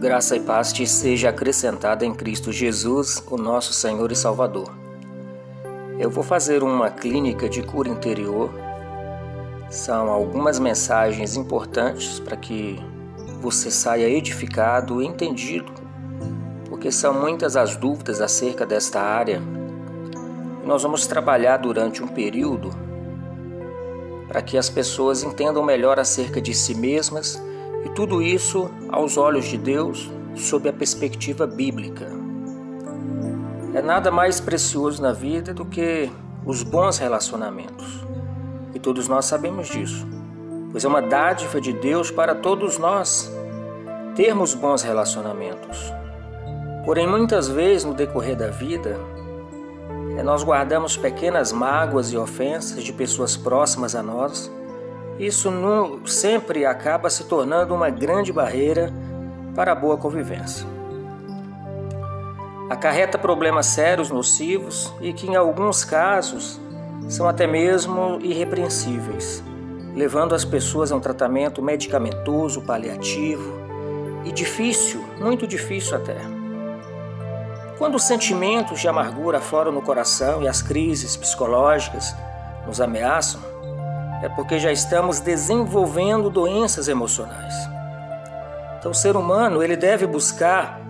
Graça e paz te seja acrescentada em Cristo Jesus, o nosso Senhor e Salvador. Eu vou fazer uma clínica de cura interior. São algumas mensagens importantes para que você saia edificado e entendido, porque são muitas as dúvidas acerca desta área. Nós vamos trabalhar durante um período para que as pessoas entendam melhor acerca de si mesmas e tudo isso aos olhos de Deus, sob a perspectiva bíblica. É nada mais precioso na vida do que os bons relacionamentos. E todos nós sabemos disso, pois é uma dádiva de Deus para todos nós termos bons relacionamentos. Porém, muitas vezes no decorrer da vida, é, nós guardamos pequenas mágoas e ofensas de pessoas próximas a nós isso não, sempre acaba se tornando uma grande barreira para a boa convivência. Acarreta problemas sérios, nocivos e que, em alguns casos, são até mesmo irrepreensíveis, levando as pessoas a um tratamento medicamentoso, paliativo e difícil, muito difícil até. Quando os sentimentos de amargura afloram no coração e as crises psicológicas nos ameaçam, é porque já estamos desenvolvendo doenças emocionais. Então, o ser humano ele deve buscar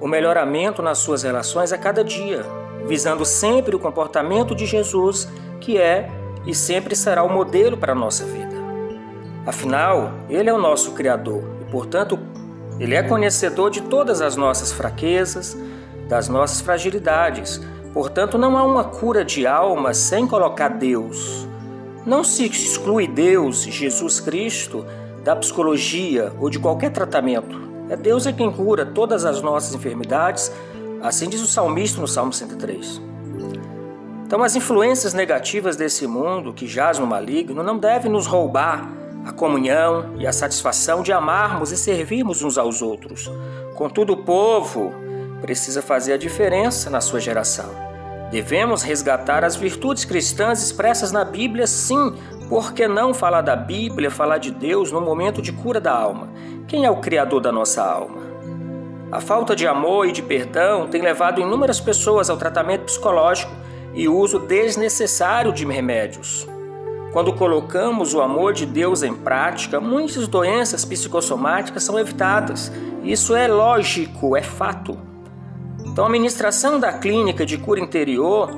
o melhoramento nas suas relações a cada dia, visando sempre o comportamento de Jesus, que é e sempre será o modelo para a nossa vida. Afinal, Ele é o nosso Criador e, portanto, Ele é conhecedor de todas as nossas fraquezas, das nossas fragilidades. Portanto, não há uma cura de alma sem colocar Deus não se exclui Deus, Jesus Cristo, da psicologia ou de qualquer tratamento. É Deus é quem cura todas as nossas enfermidades, assim diz o salmista no Salmo 103. Então, as influências negativas desse mundo que jaz no maligno não devem nos roubar a comunhão e a satisfação de amarmos e servirmos uns aos outros. Contudo, o povo precisa fazer a diferença na sua geração. Devemos resgatar as virtudes cristãs expressas na Bíblia, sim. Por que não falar da Bíblia, falar de Deus no momento de cura da alma? Quem é o Criador da nossa alma? A falta de amor e de perdão tem levado inúmeras pessoas ao tratamento psicológico e uso desnecessário de remédios. Quando colocamos o amor de Deus em prática, muitas doenças psicossomáticas são evitadas. Isso é lógico, é fato. Então, a ministração da clínica de cura interior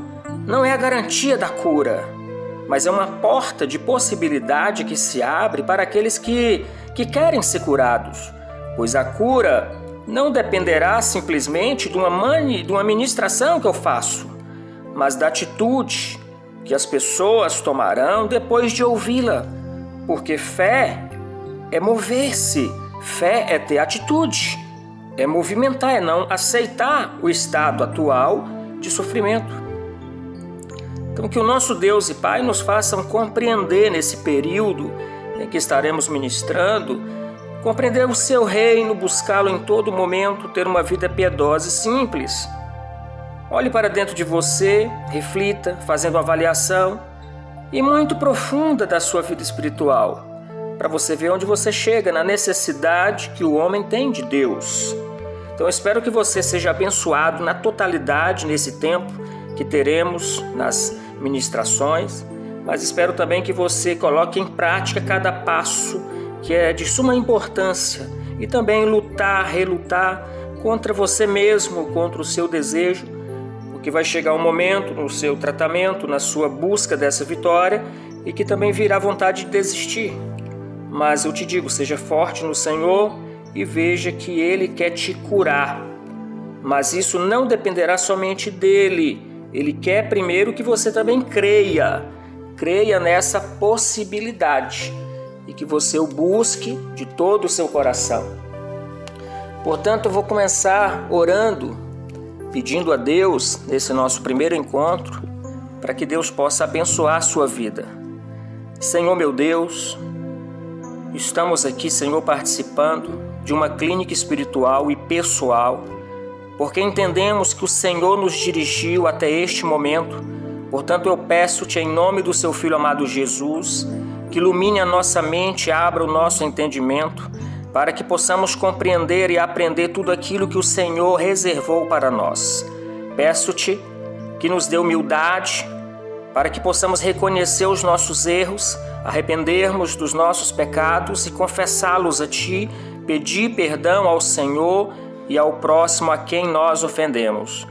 não é a garantia da cura, mas é uma porta de possibilidade que se abre para aqueles que, que querem ser curados, pois a cura não dependerá simplesmente de uma, mani, de uma ministração que eu faço, mas da atitude que as pessoas tomarão depois de ouvi-la, porque fé é mover-se, fé é ter atitude é movimentar, é não aceitar o estado atual de sofrimento. Então, que o nosso Deus e Pai nos façam compreender nesse período em que estaremos ministrando, compreender o seu reino, buscá-lo em todo momento, ter uma vida piedosa e simples. Olhe para dentro de você, reflita, fazendo avaliação e muito profunda da sua vida espiritual, para você ver onde você chega na necessidade que o homem tem de Deus. Então espero que você seja abençoado na totalidade nesse tempo que teremos nas ministrações, mas espero também que você coloque em prática cada passo que é de suma importância e também lutar, relutar contra você mesmo, contra o seu desejo, porque vai chegar um momento no seu tratamento, na sua busca dessa vitória e que também virá vontade de desistir. Mas eu te digo, seja forte no Senhor e veja que Ele quer te curar. Mas isso não dependerá somente dele. Ele quer primeiro que você também creia. Creia nessa possibilidade e que você o busque de todo o seu coração. Portanto, eu vou começar orando, pedindo a Deus, nesse nosso primeiro encontro, para que Deus possa abençoar a sua vida. Senhor meu Deus, estamos aqui, Senhor, participando de uma clínica espiritual e pessoal, porque entendemos que o Senhor nos dirigiu até este momento. Portanto, eu peço-te, em nome do seu Filho amado Jesus, que ilumine a nossa mente, abra o nosso entendimento, para que possamos compreender e aprender tudo aquilo que o Senhor reservou para nós. Peço-te que nos dê humildade para que possamos reconhecer os nossos erros, arrependermos dos nossos pecados e confessá-los a Ti, pedir perdão ao Senhor e ao próximo a quem nós ofendemos.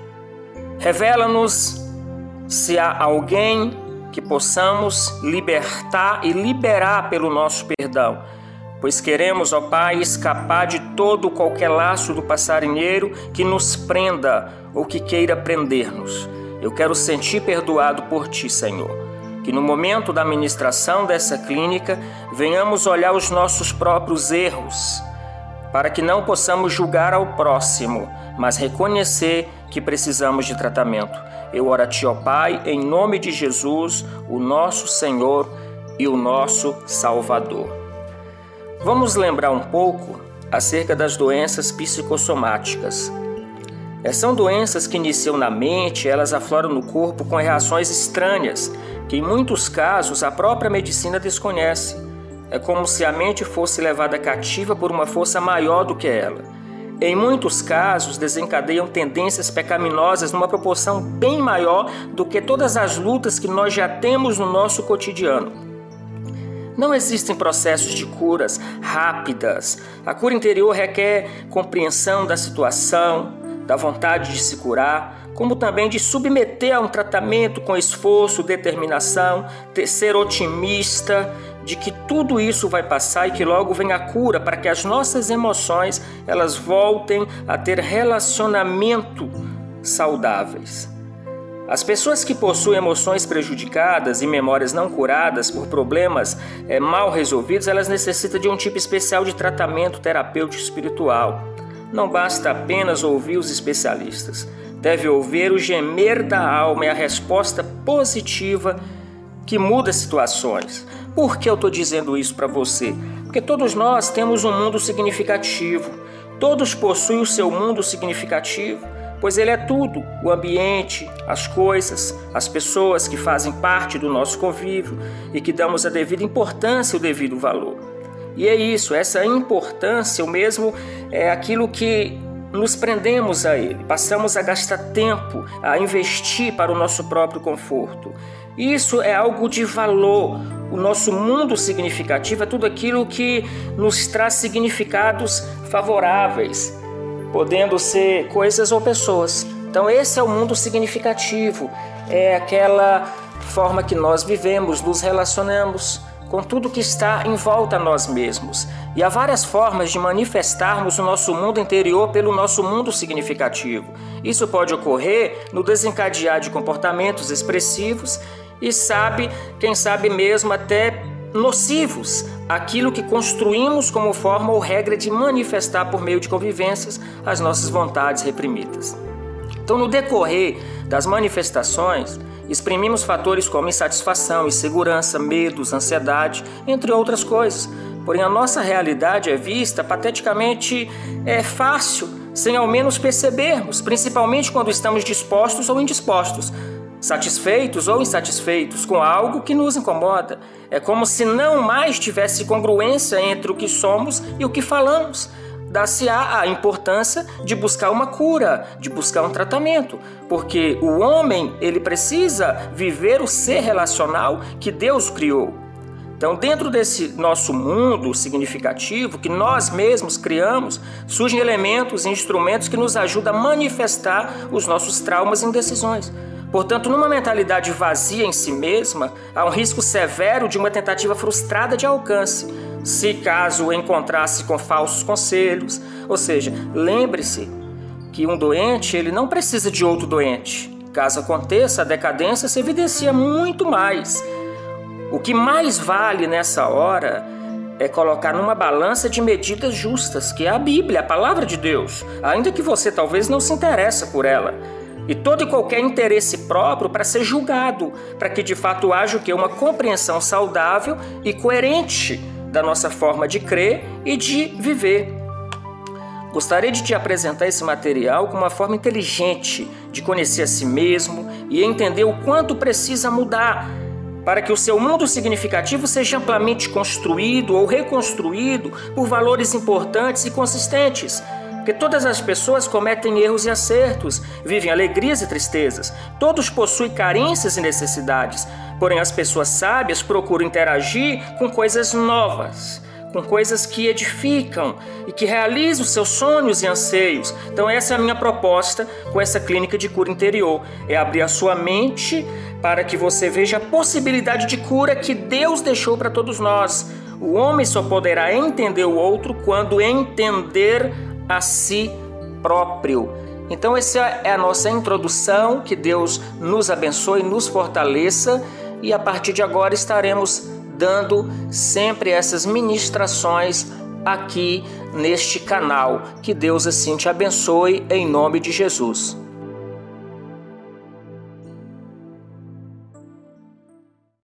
Revela-nos se há alguém que possamos libertar e liberar pelo nosso perdão, pois queremos, ó Pai, escapar de todo qualquer laço do passarinheiro que nos prenda ou que queira prender-nos. Eu quero sentir perdoado por Ti, Senhor. Que no momento da ministração dessa clínica venhamos olhar os nossos próprios erros, para que não possamos julgar ao próximo, mas reconhecer que precisamos de tratamento. Eu oro a Ti, ó Pai, em nome de Jesus, o nosso Senhor e o nosso Salvador. Vamos lembrar um pouco acerca das doenças psicossomáticas. É, são doenças que iniciam na mente, elas afloram no corpo com reações estranhas, que em muitos casos a própria medicina desconhece. É como se a mente fosse levada cativa por uma força maior do que ela. Em muitos casos, desencadeiam tendências pecaminosas numa proporção bem maior do que todas as lutas que nós já temos no nosso cotidiano. Não existem processos de curas rápidas. A cura interior requer compreensão da situação, da vontade de se curar, como também de submeter a um tratamento com esforço, determinação, ser otimista de que tudo isso vai passar e que logo vem a cura para que as nossas emoções elas voltem a ter relacionamento saudáveis. As pessoas que possuem emoções prejudicadas e memórias não curadas por problemas é, mal resolvidos, elas necessitam de um tipo especial de tratamento terapêutico espiritual. Não basta apenas ouvir os especialistas, deve ouvir o gemer da alma e a resposta positiva que muda situações. Por que eu estou dizendo isso para você? Porque todos nós temos um mundo significativo, todos possuem o seu mundo significativo, pois ele é tudo: o ambiente, as coisas, as pessoas que fazem parte do nosso convívio e que damos a devida importância e o devido valor. E é isso, essa importância, o mesmo é aquilo que nos prendemos a ele, passamos a gastar tempo, a investir para o nosso próprio conforto. Isso é algo de valor. O nosso mundo significativo é tudo aquilo que nos traz significados favoráveis, podendo ser coisas ou pessoas. Então, esse é o mundo significativo, é aquela forma que nós vivemos, nos relacionamos com tudo que está em volta a nós mesmos. E há várias formas de manifestarmos o nosso mundo interior pelo nosso mundo significativo. Isso pode ocorrer no desencadear de comportamentos expressivos e sabe, quem sabe mesmo até nocivos, aquilo que construímos como forma ou regra de manifestar por meio de convivências as nossas vontades reprimidas. Então, no decorrer das manifestações, exprimimos fatores como insatisfação, insegurança, medos, ansiedade, entre outras coisas. Porém, a nossa realidade é vista pateticamente é fácil, sem ao menos percebermos, principalmente quando estamos dispostos ou indispostos, satisfeitos ou insatisfeitos com algo que nos incomoda. É como se não mais tivesse congruência entre o que somos e o que falamos. Dá-se-á a importância de buscar uma cura, de buscar um tratamento, porque o homem ele precisa viver o ser relacional que Deus criou. Então, dentro desse nosso mundo significativo que nós mesmos criamos, surgem elementos e instrumentos que nos ajudam a manifestar os nossos traumas e indecisões. Portanto, numa mentalidade vazia em si mesma, há um risco severo de uma tentativa frustrada de alcance, se caso encontrasse com falsos conselhos. Ou seja, lembre-se que um doente ele não precisa de outro doente. Caso aconteça, a decadência se evidencia muito mais. O que mais vale nessa hora é colocar numa balança de medidas justas, que é a Bíblia, a palavra de Deus, ainda que você talvez não se interesse por ela e todo e qualquer interesse próprio para ser julgado, para que de fato haja o que uma compreensão saudável e coerente da nossa forma de crer e de viver. Gostaria de te apresentar esse material com uma forma inteligente de conhecer a si mesmo e entender o quanto precisa mudar para que o seu mundo significativo seja amplamente construído ou reconstruído por valores importantes e consistentes. Porque todas as pessoas cometem erros e acertos, vivem alegrias e tristezas, todos possuem carências e necessidades, porém as pessoas sábias procuram interagir com coisas novas com coisas que edificam e que realizam seus sonhos e anseios. Então, essa é a minha proposta com essa clínica de cura interior: é abrir a sua mente para que você veja a possibilidade de cura que Deus deixou para todos nós. O homem só poderá entender o outro quando entender a si próprio. Então, essa é a nossa introdução. Que Deus nos abençoe, nos fortaleça e a partir de agora estaremos dando sempre essas ministrações aqui neste canal. Que Deus assim te abençoe em nome de Jesus.